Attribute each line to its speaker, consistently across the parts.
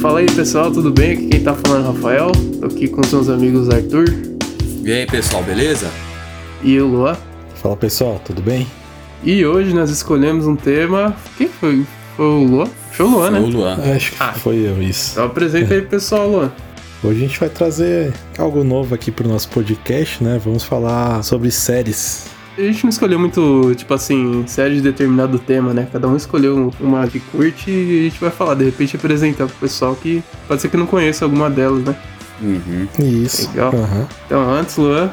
Speaker 1: Fala aí pessoal, tudo bem? Aqui quem tá falando é o Rafael. Tô aqui com os meus amigos Arthur
Speaker 2: E aí, pessoal, beleza?
Speaker 1: e o Luan.
Speaker 3: Fala pessoal, tudo bem?
Speaker 1: E hoje nós escolhemos um tema. Quem foi? Foi o Luan? Foi o Luan,
Speaker 2: Foi o
Speaker 1: né?
Speaker 2: Luan.
Speaker 3: Acho que
Speaker 1: Ah.
Speaker 3: foi eu isso.
Speaker 1: Então apresenta aí pessoal, Luan.
Speaker 3: Hoje a gente vai trazer algo novo aqui pro nosso podcast, né? Vamos falar sobre séries.
Speaker 1: A gente não escolheu muito, tipo assim, série de determinado tema, né? Cada um escolheu uma que curte e a gente vai falar, de repente apresentar pro pessoal que pode ser que não conheça alguma delas, né?
Speaker 2: Uhum.
Speaker 3: Isso.
Speaker 1: Legal.
Speaker 3: Aham.
Speaker 1: Então antes, Luan,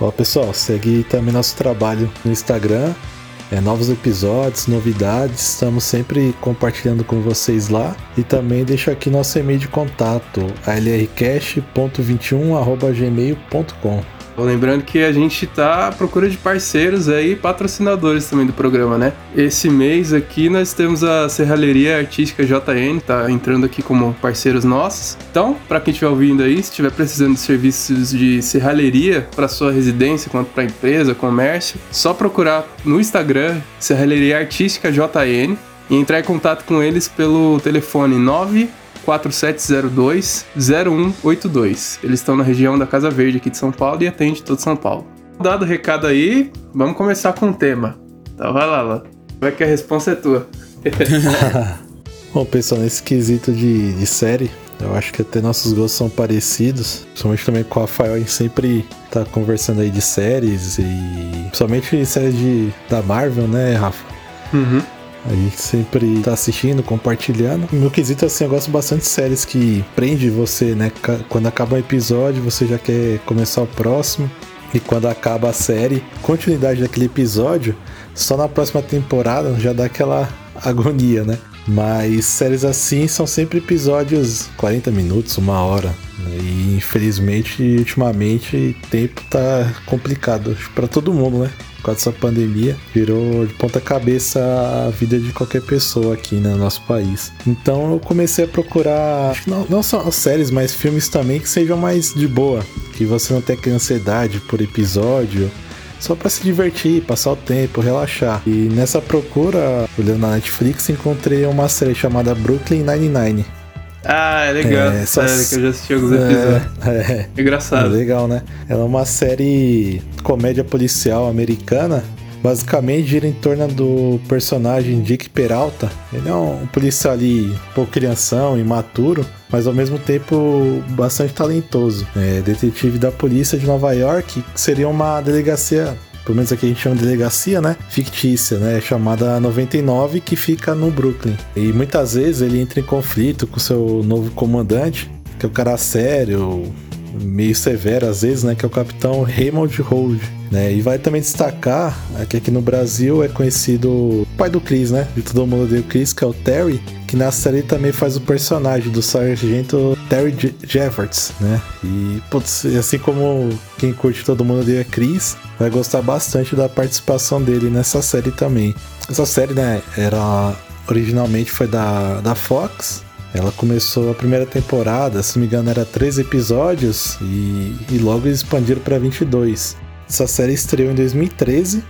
Speaker 3: Ó, pessoal, segue também nosso trabalho no Instagram. É, novos episódios, novidades, estamos sempre compartilhando com vocês lá. E também deixa aqui nosso e-mail de contato, alrcast.21.gmail.com.
Speaker 1: Lembrando que a gente tá à procura de parceiros aí, patrocinadores também do programa, né? Esse mês aqui nós temos a Serralheria Artística JN, tá entrando aqui como parceiros nossos. Então, para quem estiver ouvindo aí, se estiver precisando de serviços de serralheria para sua residência, quanto para empresa, comércio, só procurar no Instagram Serralheria Artística JN e entrar em contato com eles pelo telefone 9 4702-0182. Eles estão na região da Casa Verde aqui de São Paulo e atende todo São Paulo. Dado o recado aí, vamos começar com o tema. Então vai lá, lá. Vai que a resposta é tua.
Speaker 3: Bom, pessoal, nesse quesito de, de série, eu acho que até nossos gostos são parecidos. Principalmente também com o Rafael, a gente sempre tá conversando aí de séries e. Principalmente séries de, da Marvel, né, Rafa?
Speaker 1: Uhum.
Speaker 3: A gente sempre tá assistindo, compartilhando. No quesito, assim, eu gosto bastante de séries que prende você, né? Quando acaba um episódio, você já quer começar o próximo. E quando acaba a série, continuidade daquele episódio, só na próxima temporada já dá aquela agonia, né? Mas séries assim são sempre episódios 40 minutos, uma hora. E infelizmente, ultimamente, tempo tá complicado pra todo mundo, né? Causa dessa pandemia, virou de ponta cabeça a vida de qualquer pessoa aqui né, no nosso país. Então eu comecei a procurar, que não, não só séries, mas filmes também que sejam mais de boa. Que você não tenha aquela ansiedade por episódio, só pra se divertir, passar o tempo, relaxar. E nessa procura, olhando na Netflix, encontrei uma série chamada Brooklyn Nine-Nine.
Speaker 1: Ah, é legal
Speaker 3: É,
Speaker 1: essa série que eu já assisti alguns episódios.
Speaker 3: É, é, é
Speaker 1: Engraçado.
Speaker 3: legal, né? Ela é uma série comédia policial americana. Basicamente gira em torno do personagem Dick Peralta. Ele é um policial ali, um pouco crianção, imaturo, mas ao mesmo tempo bastante talentoso. É detetive da polícia de Nova York, que seria uma delegacia pelo menos aqui a gente chama de delegacia, né? Fictícia, né? Chamada 99, que fica no Brooklyn. E muitas vezes ele entra em conflito com seu novo comandante, que é o cara sério, meio severo às vezes, né? Que é o capitão Raymond Hold. Né? E vai também destacar é, que aqui no Brasil é conhecido o pai do Chris, né? De todo mundo o Chris, que é o Terry, que na série também faz o personagem do sargento Terry Je- Jeffords, né? E, putz, assim como quem curte Todo Mundo Odeia Chris, vai gostar bastante da participação dele nessa série também. Essa série, né, era originalmente foi da, da Fox. Ela começou a primeira temporada, se não me engano, era três episódios e, e logo expandiram para 22. Essa série estreou em 2013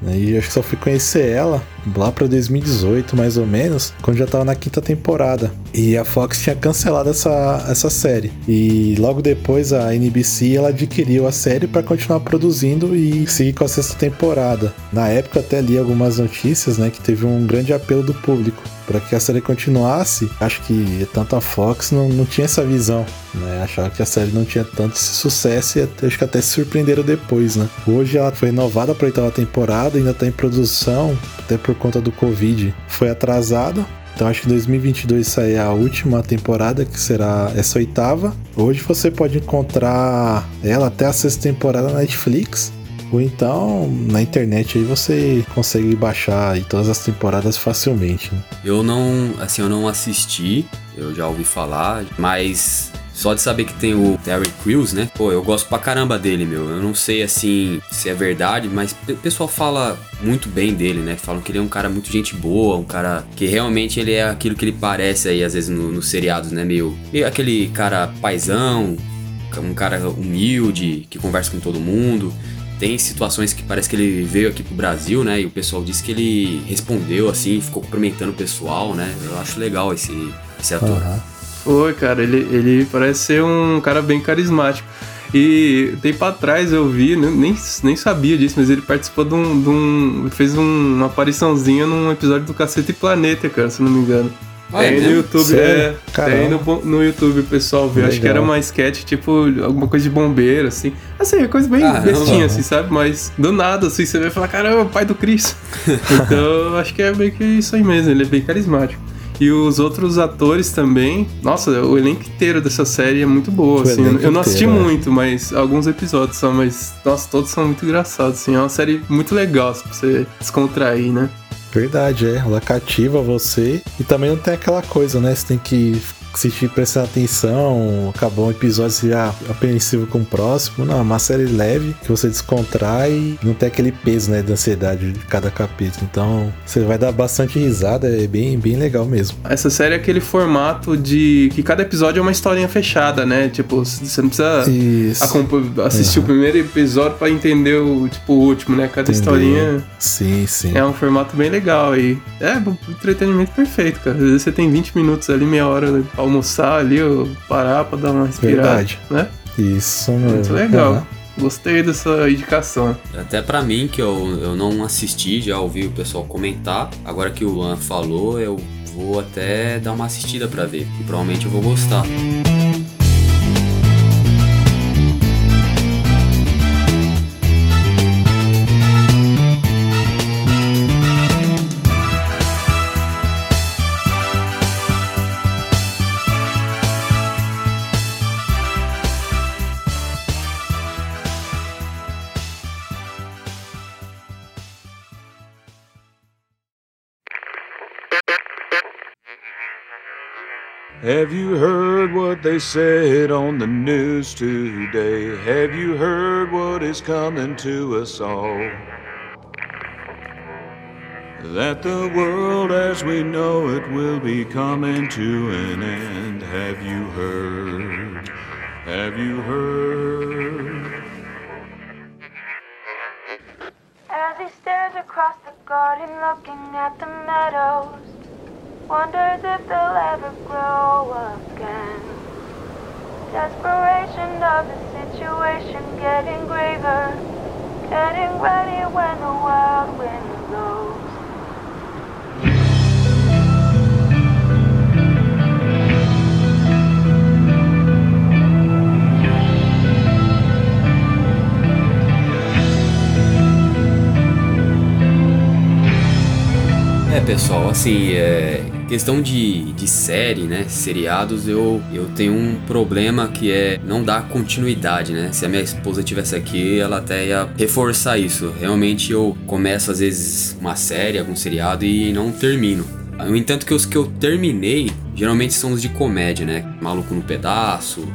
Speaker 3: né, e acho que só fui conhecer ela lá para 2018, mais ou menos, quando já tava na quinta temporada. E a Fox tinha cancelado essa, essa série. E logo depois a NBC ela adquiriu a série para continuar produzindo e seguir com a sexta temporada. Na época até li algumas notícias, né, que teve um grande apelo do público para que a série continuasse. Acho que tanto a Fox não, não tinha essa visão, né? Achava que a série não tinha tanto esse sucesso e até- acho que até se surpreenderam depois, né? Hoje ela foi renovada para oitava temporada, ainda está em produção, até por conta do Covid. Foi atrasada. Então acho que em 2022 sai a última temporada, que será essa oitava. Hoje você pode encontrar ela até a sexta temporada na Netflix. Ou então na internet aí você consegue baixar aí todas as temporadas facilmente. né?
Speaker 2: Eu não, assim, eu não assisti, eu já ouvi falar, mas Só de saber que tem o Terry Crews, né? Pô, eu gosto pra caramba dele, meu. Eu não sei, assim, se é verdade, mas o pessoal fala muito bem dele, né? Falam que ele é um cara muito gente boa, um cara que realmente ele é aquilo que ele parece aí, às vezes, nos no seriados, né? Meio, meio aquele cara paisão, um cara humilde, que conversa com todo mundo. Tem situações que parece que ele veio aqui pro Brasil, né? E o pessoal disse que ele respondeu assim, ficou cumprimentando o pessoal, né? Eu acho legal esse, esse ator. Uhum.
Speaker 1: Foi, cara, ele, ele parece ser um cara bem carismático. E tempo atrás eu vi, nem, nem sabia disso, mas ele participou de um. De um fez um, uma apariçãozinha num episódio do Cacete Planeta, cara, se não me engano. Ah, tem é no YouTube, é. Tem no, no YouTube o pessoal vê. Acho que era uma sketch, tipo, alguma coisa de bombeiro, assim. Assim, é coisa bem ah, bestinha, assim, sabe? Mas do nada, assim, você vai falar, caramba, pai do Cris. então, acho que é meio que isso aí mesmo, ele é bem carismático. E os outros atores também. Nossa, o elenco inteiro dessa série é muito boa, assim. Eu não assisti inteiro, é. muito, é. mas alguns episódios só, mas, nossa, todos são muito engraçados, assim. É uma série muito legal, assim, pra você descontrair, né?
Speaker 3: Verdade, é. Ela cativa você. E também não tem aquela coisa, né? Você tem que assistir prestando atenção, acabou um episódio já apreensivo com o próximo. Não, é uma série leve que você descontrai e não tem aquele peso, né, da ansiedade de cada capítulo. Então, você vai dar bastante risada, é bem, bem legal mesmo.
Speaker 1: Essa série é aquele formato de que cada episódio é uma historinha fechada, né? Tipo, você não precisa assistir uhum. o primeiro episódio para entender o tipo o último, né? Cada Entendeu. historinha
Speaker 3: Sim, sim.
Speaker 1: É um formato bem legal e é um entretenimento perfeito, cara. Às vezes você tem 20 minutos ali, meia hora pra almoçar ali, ou parar pra dar uma respirada. Verdade. Né?
Speaker 3: Isso mesmo.
Speaker 1: Muito legal. Uhum. Gostei dessa indicação.
Speaker 2: Até para mim, que eu, eu não assisti, já ouvi o pessoal comentar. Agora que o Luan falou, eu vou até dar uma assistida para ver. E provavelmente eu vou gostar.
Speaker 4: Have you heard what they said on the news today? Have you heard what is coming to us all? That the world as we know it will be coming to an end. Have you heard? Have you heard?
Speaker 5: As he stares across the garden looking at the meadows. Wonders if they'll ever grow again. Desperation of the situation getting graver. Getting ready when the wild wind blows.
Speaker 2: É, pessoal, assim, é, Questão de, de série, né? Seriados, eu, eu tenho um problema que é não dar continuidade, né? Se a minha esposa tivesse aqui, ela até ia reforçar isso. Realmente eu começo às vezes uma série, algum seriado e não termino. No entanto, que os que eu terminei geralmente são os de comédia, né? Maluco no Pedaço,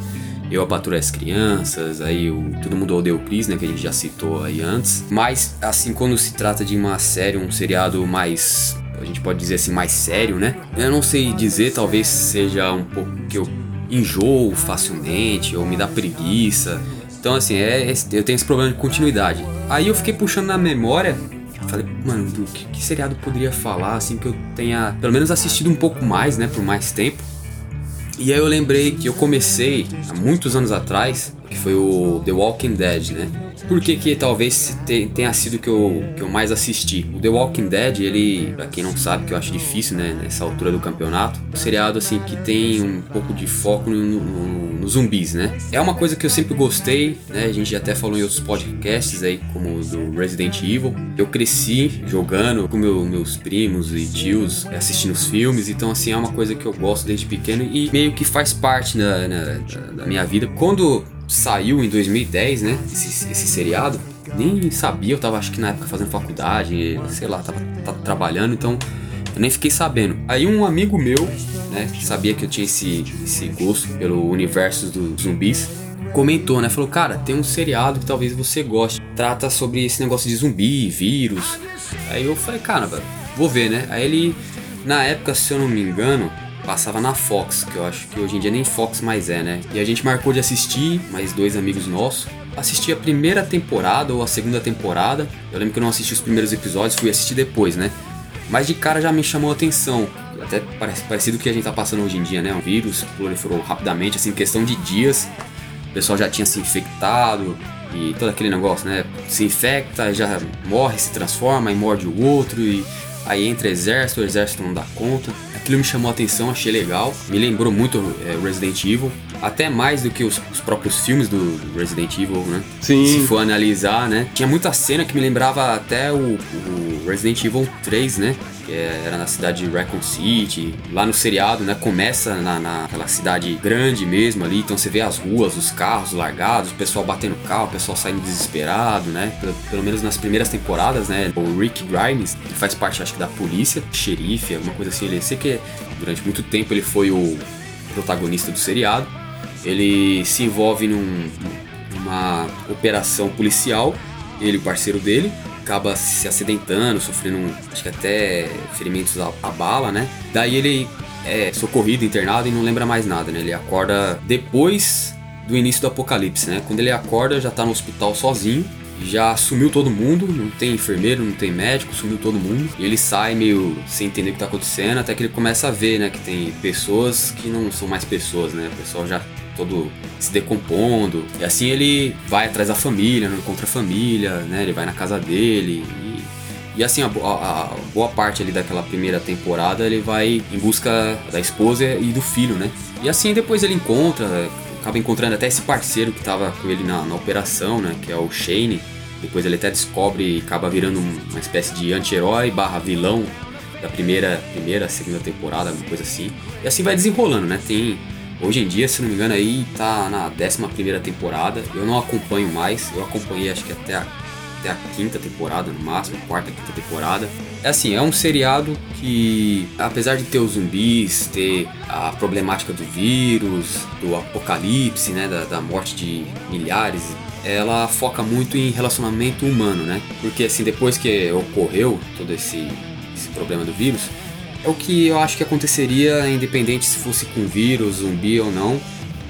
Speaker 2: Eu a Patrulha as Crianças, aí o Todo Mundo Odeia o Chris, né? Que a gente já citou aí antes. Mas, assim, quando se trata de uma série, um seriado mais a gente pode dizer assim, mais sério, né? Eu não sei dizer, talvez seja um pouco que eu enjoo facilmente ou me dá preguiça. Então, assim, é, é, eu tenho esse problema de continuidade. Aí eu fiquei puxando na memória Falei, mano, do que, que seriado poderia falar, assim, que eu tenha pelo menos assistido um pouco mais, né, por mais tempo. E aí eu lembrei que eu comecei há muitos anos atrás, que foi o The Walking Dead, né? Por que, que talvez tenha sido que eu, que eu mais assisti? O The Walking Dead, ele, pra quem não sabe, que eu acho difícil, né, nessa altura do campeonato, um seriado assim que tem um pouco de foco nos no, no zumbis, né? É uma coisa que eu sempre gostei, né? A gente até falou em outros podcasts aí, como o do Resident Evil. Eu cresci jogando com meu, meus primos e tios, assistindo os filmes, então assim, é uma coisa que eu gosto desde pequeno e meio que faz parte da, da minha vida. Quando saiu em 2010, né? Esse, esse seriado. Nem sabia, eu tava acho que na época fazendo faculdade, sei lá, tava, tava trabalhando, então Eu nem fiquei sabendo. Aí um amigo meu, né, que sabia que eu tinha esse, esse gosto pelo universo dos zumbis, comentou, né? Falou, cara, tem um seriado que talvez você goste. Trata sobre esse negócio de zumbi, vírus. Aí eu falei, cara, vou ver, né? Aí ele, na época, se eu não me engano, passava na Fox, que eu acho que hoje em dia nem Fox mais é, né? E a gente marcou de assistir, mais dois amigos nossos. Assisti a primeira temporada ou a segunda temporada. Eu lembro que eu não assisti os primeiros episódios, fui assistir depois, né? Mas de cara já me chamou a atenção. Até parecido com o que a gente tá passando hoje em dia, né? Um vírus proliferou rapidamente, assim, em questão de dias. O pessoal já tinha se infectado e todo aquele negócio, né? Se infecta, já morre, se transforma e morde o outro e aí entra exército, o exército não dá conta. Aquilo me chamou a atenção, achei legal. Me lembrou muito é, Resident Evil, até mais do que os, os, próprios filmes do Resident Evil, né?
Speaker 1: Sim.
Speaker 2: Se for analisar, né? Tinha muita cena que me lembrava até o, o Resident Evil 3, né? Que era na cidade de Raccoon City. Lá no seriado, né, começa na, naquela cidade grande mesmo ali, então você vê as ruas, os carros largados, o pessoal batendo carro, o pessoal saindo desesperado, né? Pelo, pelo menos nas primeiras temporadas, né? O Rick Grimes, que faz parte, acho que, da polícia, xerife, alguma coisa assim. Ele sei que durante muito tempo ele foi o protagonista do seriado. Ele se envolve num, numa operação policial, ele e o parceiro dele, acaba se acidentando, sofrendo, acho que até ferimentos à, à bala, né? Daí ele é socorrido, internado e não lembra mais nada, né? Ele acorda depois do início do apocalipse, né? Quando ele acorda, já tá no hospital sozinho, já sumiu todo mundo, não tem enfermeiro, não tem médico, sumiu todo mundo. E ele sai meio sem entender o que tá acontecendo, até que ele começa a ver, né, que tem pessoas que não são mais pessoas, né? O pessoal já todo se decompondo. E assim ele vai atrás da família, não encontra a família, né? Ele vai na casa dele e, e assim, a, a, a, boa parte ali daquela primeira temporada ele vai em busca da esposa e do filho, né? E assim depois ele encontra, acaba encontrando até esse parceiro que tava com ele na, na operação, né? Que é o Shane. Depois ele até descobre e acaba virando uma espécie de anti-herói barra vilão da primeira, primeira, segunda temporada, uma coisa assim. E assim vai desenrolando, né? Tem Hoje em dia, se não me engano, aí tá na 11 temporada. Eu não acompanho mais, eu acompanhei acho que até a, até a quinta temporada, no máximo, quarta, quinta temporada. É assim, é um seriado que, apesar de ter os zumbis, ter a problemática do vírus, do apocalipse, né, da, da morte de milhares ela foca muito em relacionamento humano, né? Porque assim, depois que ocorreu todo esse, esse problema do vírus, é o que eu acho que aconteceria, independente se fosse com vírus, zumbi ou não.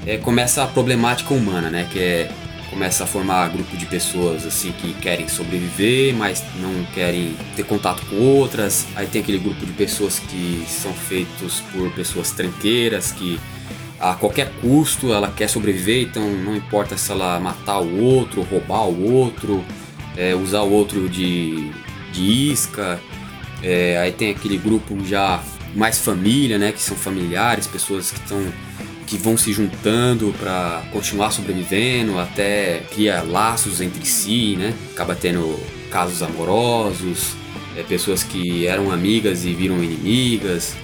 Speaker 2: É, começa a problemática humana, né? Que é começa a formar grupo de pessoas assim que querem sobreviver, mas não querem ter contato com outras. Aí tem aquele grupo de pessoas que são feitos por pessoas tranqueiras que a qualquer custo ela quer sobreviver, então não importa se ela matar o outro, roubar o outro, é, usar o outro de, de isca. É, aí tem aquele grupo já mais família, né? Que são familiares, pessoas que estão que vão se juntando para continuar sobrevivendo, até cria laços entre si, né? Acaba tendo casos amorosos, é, pessoas que eram amigas e viram inimigas.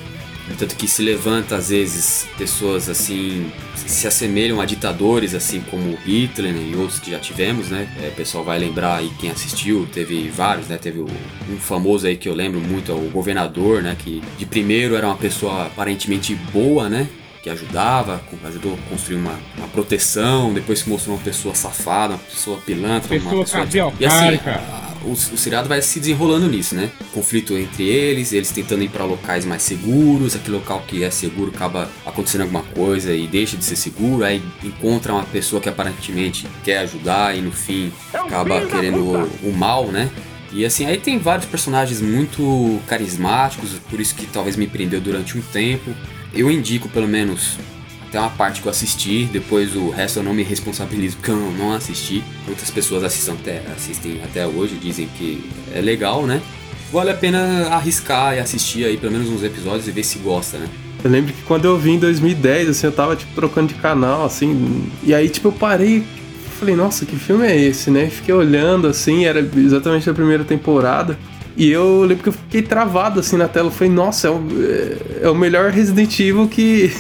Speaker 2: Tanto que se levanta às vezes pessoas assim se assemelham a ditadores assim como Hitler né, e outros que já tivemos, né? É, o pessoal vai lembrar aí quem assistiu, teve vários, né? Teve um famoso aí que eu lembro muito, é o governador, né? Que de primeiro era uma pessoa aparentemente boa, né? Que ajudava, ajudou a construir uma, uma proteção, depois se mostrou uma pessoa safada, uma pessoa pilantra,
Speaker 6: pessoa
Speaker 2: uma pessoa...
Speaker 6: E assim,
Speaker 2: o, o seriado vai se desenrolando nisso, né? Conflito entre eles, eles tentando ir para locais mais seguros, aquele local que é seguro acaba acontecendo alguma coisa e deixa de ser seguro, aí encontra uma pessoa que aparentemente quer ajudar e no fim acaba querendo o, o mal, né? E assim, aí tem vários personagens muito carismáticos, por isso que talvez me prendeu durante um tempo. Eu indico pelo menos tem uma parte que eu assisti, depois o resto eu não me responsabilizo porque eu não assisti. Muitas pessoas assistem até, assistem até hoje, dizem que é legal, né? Vale a pena arriscar e assistir aí pelo menos uns episódios e ver se gosta, né?
Speaker 1: Eu lembro que quando eu vi em 2010, assim, eu tava tipo trocando de canal, assim, e aí tipo eu parei, falei, nossa, que filme é esse, né? Fiquei olhando assim, era exatamente a primeira temporada. E eu lembro que eu fiquei travado assim na tela. Eu falei, nossa, é o, é, é o melhor Resident Evil que,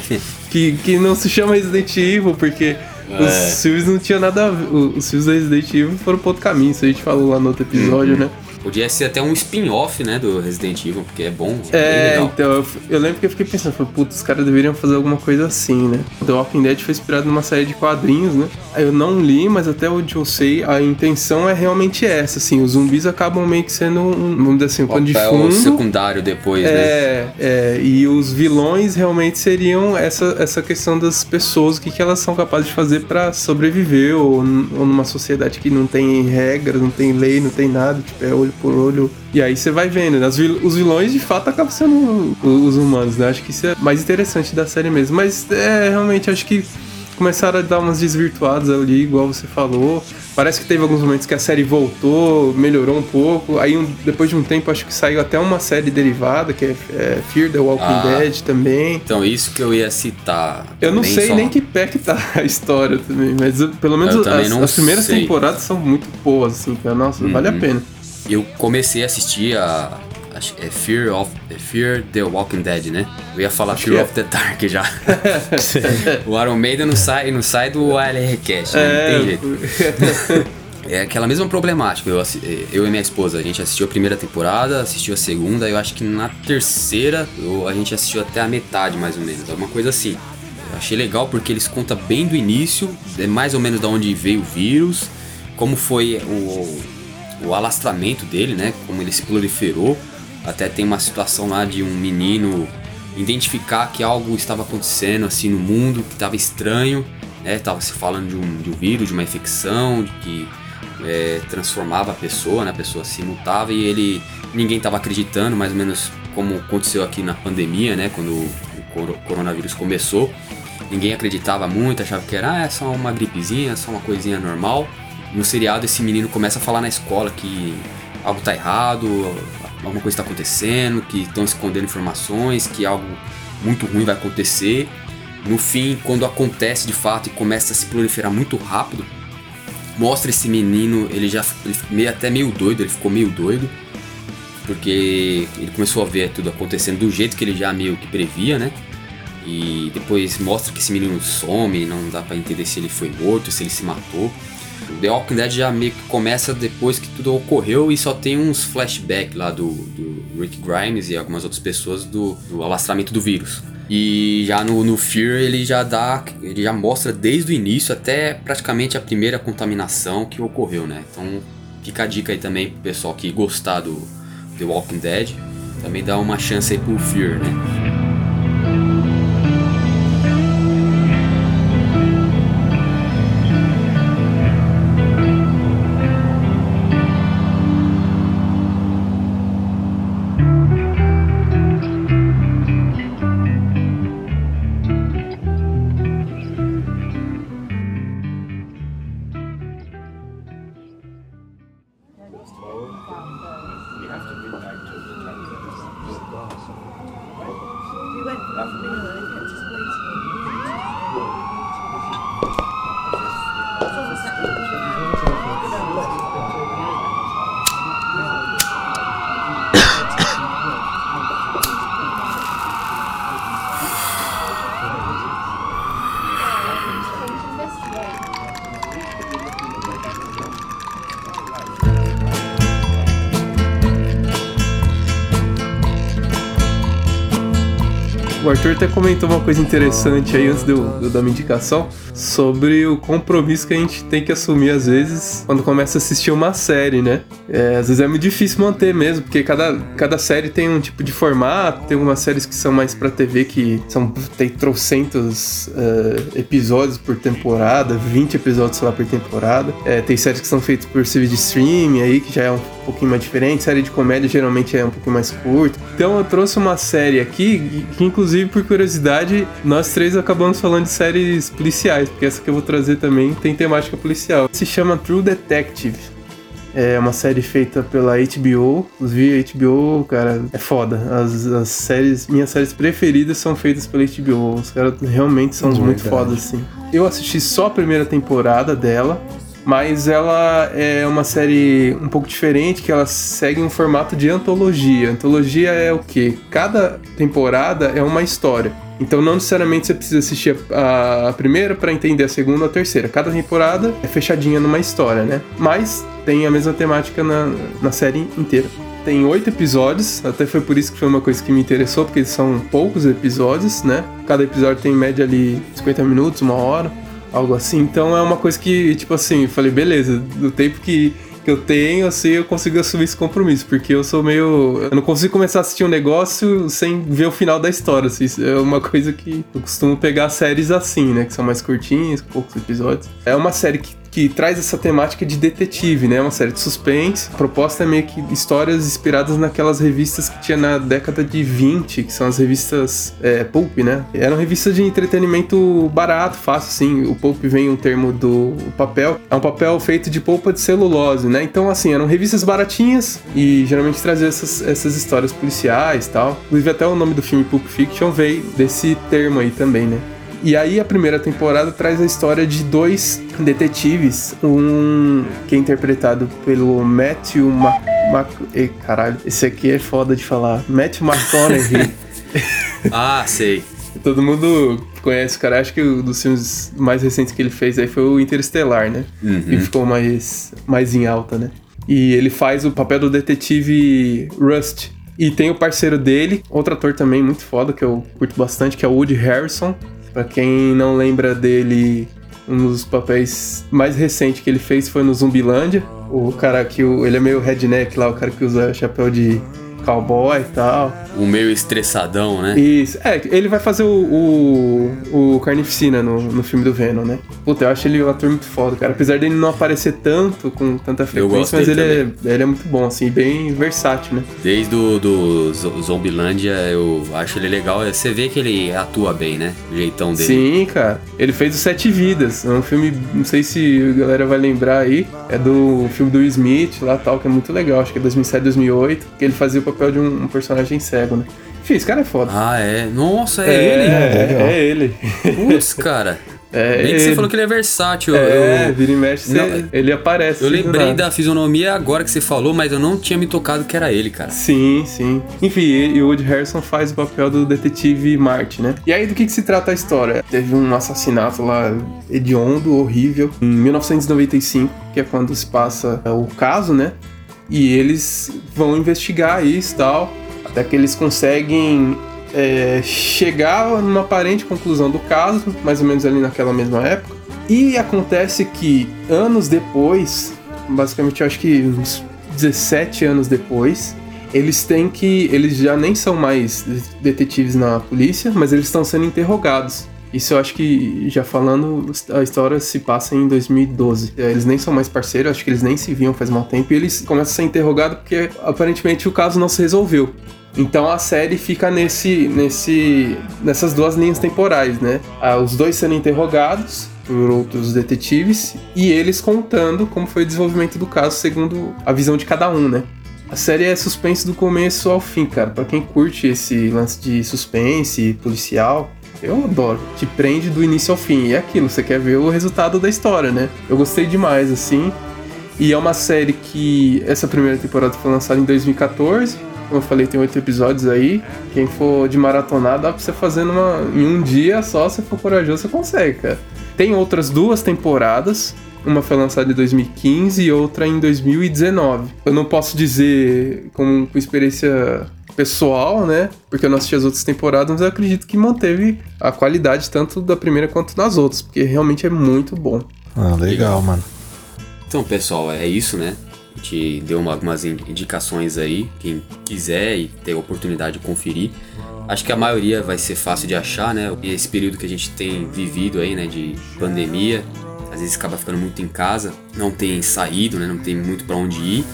Speaker 1: que, que não se chama Resident Evil, porque é. os filmes não tinham nada a ver. Os filmes da Resident Evil foram pro outro caminho, isso a gente falou lá no outro episódio, uhum. né?
Speaker 2: Podia ser até um spin-off, né, do Resident Evil, porque é bom, é,
Speaker 1: É, então, eu, eu lembro que eu fiquei pensando, falei, putz, os caras deveriam fazer alguma coisa assim, né? The Walking Dead foi inspirado numa série de quadrinhos, né? Eu não li, mas até onde eu sei, a intenção é realmente essa, assim, os zumbis acabam meio que sendo um, vamos dizer assim, um pano de fundo.
Speaker 2: secundário depois, né?
Speaker 1: É, é, e os vilões realmente seriam essa, essa questão das pessoas, o que, que elas são capazes de fazer pra sobreviver, ou, ou numa sociedade que não tem regras, não tem lei, não tem nada, tipo, é olho por olho. E aí você vai vendo, né? Os vil- os vilões de fato acabam sendo os humanos, né? Acho que isso é mais interessante da série mesmo. Mas é, realmente, acho que começaram a dar umas desvirtuadas ali, igual você falou. Parece que teve alguns momentos que a série voltou, melhorou um pouco. Aí, um- depois de um tempo, acho que saiu até uma série derivada, que é, é Fear the Walking
Speaker 2: Ah.
Speaker 1: Dead também.
Speaker 2: Então, isso que eu ia citar.
Speaker 1: Eu não sei
Speaker 2: só-
Speaker 1: nem que pé que tá a história também, mas pelo menos as, as primeiras
Speaker 2: sei.
Speaker 1: temporadas são muito boas, assim, cara. Nossa, vale a
Speaker 2: Uhum.
Speaker 1: pena.
Speaker 2: Eu comecei a assistir a. acho É Fear of. é Fear the Walking Dead, né? Eu ia falar
Speaker 1: Acho
Speaker 2: Fear
Speaker 1: é.
Speaker 2: of the Dark já. o Iron Maiden não sai, não sai do ALRcast, né? Não tem jeito. É aquela mesma problemática. Eu, eh, eu e minha esposa, a gente assistiu a primeira temporada, assistiu a segunda, eu acho que na terceira eu- a gente assistiu até a metade, mais ou menos. Alguma coisa assim. Eu achei legal porque eles contam bem do início, é mais ou menos da onde veio o vírus, como foi o, o alastramento dele, né? Como ele se proliferou. Até tem uma situação lá de um menino identificar que algo estava acontecendo assim no mundo, que estava estranho, né? Tava se falando de um, de um vírus, de uma infecção, de que é, transformava a pessoa, né? A pessoa se mutava e ele ninguém estava acreditando, mais ou menos como aconteceu aqui na pandemia, né? Quando o coro- coronavírus começou, ninguém acreditava muito, achava que era ah, é só uma gripezinha, só uma coisinha normal. No seriado esse menino começa a falar na escola que algo tá errado, alguma coisa está acontecendo, que estão escondendo informações, que algo muito ruim vai acontecer. No fim, quando acontece de fato e começa a se proliferar muito rápido, mostra esse menino, ele já ele meio, até meio doido, ele ficou meio doido, porque ele começou a ver tudo acontecendo do jeito que ele já meio que previa, né? E depois mostra que esse menino some, não dá pra entender se ele foi morto, se ele se matou. The Walking Dead já meio que começa depois que tudo ocorreu e só tem uns flashbacks lá do, do Rick Grimes e algumas outras pessoas do, do alastramento do vírus. E já no, no Fear ele já dá, ele já mostra desde o início até praticamente a primeira contaminação que ocorreu, né? Então fica a dica aí também pro pessoal que gostar do The Walking Dead, também dá uma chance aí pro Fear, né?
Speaker 1: O Arthur até comentou uma coisa interessante aí antes de eu, de eu dar minha indicação sobre o compromisso que a gente tem que assumir às vezes quando começa a assistir uma série, né? É, às vezes é muito difícil manter mesmo, porque cada, cada série tem um tipo de formato, tem algumas séries que são mais pra TV que são tem trocentos eh, episódios por temporada, 20 episódios sei lá por temporada. É, tem séries que são feitas por serviço de streaming aí, que já é um pouquinho mais diferente. Série de comédia geralmente é um pouquinho mais curta. Então eu trouxe uma série aqui, que inclusive por curiosidade, nós três acabamos falando de séries policiais, porque essa que eu vou trazer também tem temática policial. Se chama True Detective. É uma série feita pela HBO. Inclusive, HBO, cara, é foda. As, as séries, minhas séries preferidas são feitas pela HBO. Os caras realmente são
Speaker 3: Verdade.
Speaker 1: muito fodas, assim. Eu assisti só a primeira temporada dela. Mas ela é uma série um pouco diferente, que ela segue um formato de antologia. Antologia é o quê? Cada temporada é uma história. Então não necessariamente você precisa assistir a, a primeira para entender a segunda ou a terceira. Cada temporada é fechadinha numa história, né? Mas tem a mesma temática na, na série inteira. Tem oito episódios, até foi por isso que foi uma coisa que me interessou, porque são poucos episódios, né? Cada episódio tem em média ali 50 minutos, uma hora, algo assim. Então é uma coisa que, tipo assim, eu falei, beleza, do tempo que que eu tenho, assim, eu consigo assumir esse compromisso, porque eu sou meio. Eu não consigo começar a assistir um negócio sem ver o final da história, assim. É uma coisa que eu costumo pegar séries assim, né? Que são mais curtinhas, poucos episódios. É uma série que que traz essa temática de detetive, né? Uma série de suspense. A proposta é meio que histórias inspiradas naquelas revistas que tinha na década de 20, que são as revistas é, Pulp, né? Eram revistas de entretenimento barato, fácil, assim. O Pulp vem um termo do papel. É um papel feito de polpa de celulose, né? Então, assim, eram revistas baratinhas e geralmente traziam essas, essas histórias policiais tal. Inclusive, até o nome do filme Pulp Fiction veio desse termo aí também, né? E aí a primeira temporada traz a história de dois detetives, um que é interpretado pelo Matthew Mac... Mac... Ei, caralho, esse aqui é foda de falar. Matthew McConaughey.
Speaker 2: ah, sei.
Speaker 1: Todo mundo conhece o cara, acho que um dos filmes mais recentes que ele fez aí foi o Interestelar, né?
Speaker 2: Uhum.
Speaker 1: E ficou mais, mais em alta, né? E ele faz o papel do detetive Rust. E tem o parceiro dele, outro ator também muito foda, que eu curto bastante, que é o Woody Harrison. Pra quem não lembra dele, um dos papéis mais recentes que ele fez foi no Zumbilândia. O cara que o, ele é meio redneck lá, o cara que usa chapéu de cowboy e tal.
Speaker 2: O meio estressadão, né?
Speaker 1: Isso. É, ele vai fazer o, o, o Carnificina no, no filme do Venom, né? Puta, eu acho ele um ator muito foda, cara. Apesar dele não aparecer tanto, com tanta frequência, mas ele é, ele é muito bom, assim, bem versátil, né?
Speaker 2: Desde o do Zombilândia, eu acho ele legal. Você vê que ele atua bem, né? O jeitão dele.
Speaker 1: Sim, cara. Ele fez o Sete Vidas. É um filme, não sei se a galera vai lembrar aí. É do filme do Smith lá tal, que é muito legal. Acho que é 2007, 2008. Que ele fazia o papel de um, um personagem cego, né? Enfim, esse cara é foda.
Speaker 2: Ah, é? Nossa, é,
Speaker 1: é
Speaker 2: ele?
Speaker 1: É, é ele.
Speaker 2: Putz, cara.
Speaker 1: É,
Speaker 2: Bem que você falou que ele é versátil.
Speaker 1: É,
Speaker 2: eu,
Speaker 1: vira e mexe,
Speaker 2: não,
Speaker 1: ele aparece.
Speaker 2: Eu lembrei da fisionomia agora que você falou, mas eu não tinha me tocado que era ele, cara.
Speaker 1: Sim, sim. Enfim, e o Woody Harrison faz o papel do detetive Marty, né? E aí, do que, que se trata a história? Teve um assassinato lá hediondo, horrível, em 1995, que é quando se passa o caso, né? E eles vão investigar isso tal, até que eles conseguem é, chegar numa aparente conclusão do caso, mais ou menos ali naquela mesma época. E acontece que anos depois, basicamente eu acho que uns 17 anos depois, eles têm que. Eles já nem são mais detetives na polícia, mas eles estão sendo interrogados. Isso eu acho que, já falando, a história se passa em 2012. Eles nem são mais parceiros, acho que eles nem se viam faz mal tempo, e eles começam a ser interrogados porque aparentemente o caso não se resolveu. Então a série fica nesse, nesse, nessas duas linhas temporais, né? Ah, os dois sendo interrogados por outros detetives e eles contando como foi o desenvolvimento do caso segundo a visão de cada um, né? A série é suspense do começo ao fim, cara. Para quem curte esse lance de suspense policial, eu adoro. Te prende do início ao fim. E é aquilo, você quer ver o resultado da história, né? Eu gostei demais, assim. E é uma série que essa primeira temporada foi lançada em 2014 como eu falei, tem oito episódios aí. Quem for de maratonar, dá pra você fazer numa, em um dia só, se for corajoso, você consegue, cara. Tem outras duas temporadas. Uma foi lançada em 2015 e outra em 2019. Eu não posso dizer com, com experiência pessoal, né? Porque eu não assisti as outras temporadas, mas eu acredito que manteve a qualidade tanto da primeira quanto nas outras, porque realmente é muito bom.
Speaker 3: Ah, legal, mano.
Speaker 2: Então, pessoal, é isso, né? A gente deu uma, algumas indicações aí, quem quiser e ter a oportunidade de conferir. Acho que a maioria vai ser fácil de achar, né? E esse período que a gente tem vivido aí, né, de pandemia, às vezes acaba ficando muito em casa, não tem saído, né, não tem muito para onde ir.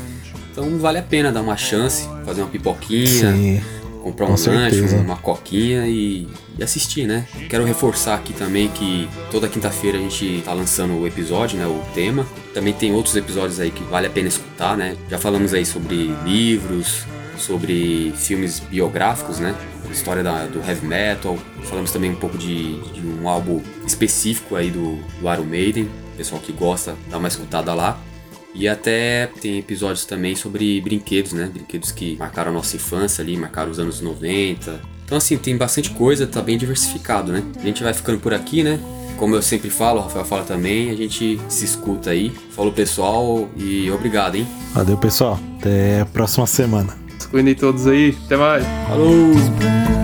Speaker 2: Então vale a pena dar uma chance, fazer uma pipoquinha,
Speaker 3: Sim,
Speaker 2: comprar um
Speaker 3: com
Speaker 2: lanche, uma coquinha e, e assistir, né? Quero reforçar aqui também que toda quinta-feira a gente tá lançando o episódio, né? O tema. Também tem outros episódios aí que vale a pena escutar, né? Já falamos aí sobre livros, sobre filmes biográficos, né? História da- do heavy metal. Falamos também um pouco de, de um álbum específico aí do, do Iron Maiden. Pessoal que gosta, dá uma escutada lá. E até tem episódios também sobre brinquedos, né? Brinquedos que marcaram a nossa infância ali, marcaram os anos 90. Então, assim, tem bastante coisa, tá bem diversificado, né? A gente vai ficando por aqui, né? Como eu sempre falo, o Rafael fala também, a gente se escuta aí. Falou pessoal e obrigado, hein?
Speaker 3: Valeu, pessoal. Até a próxima semana.
Speaker 1: Se cuidem todos aí. Até mais.
Speaker 2: Falou!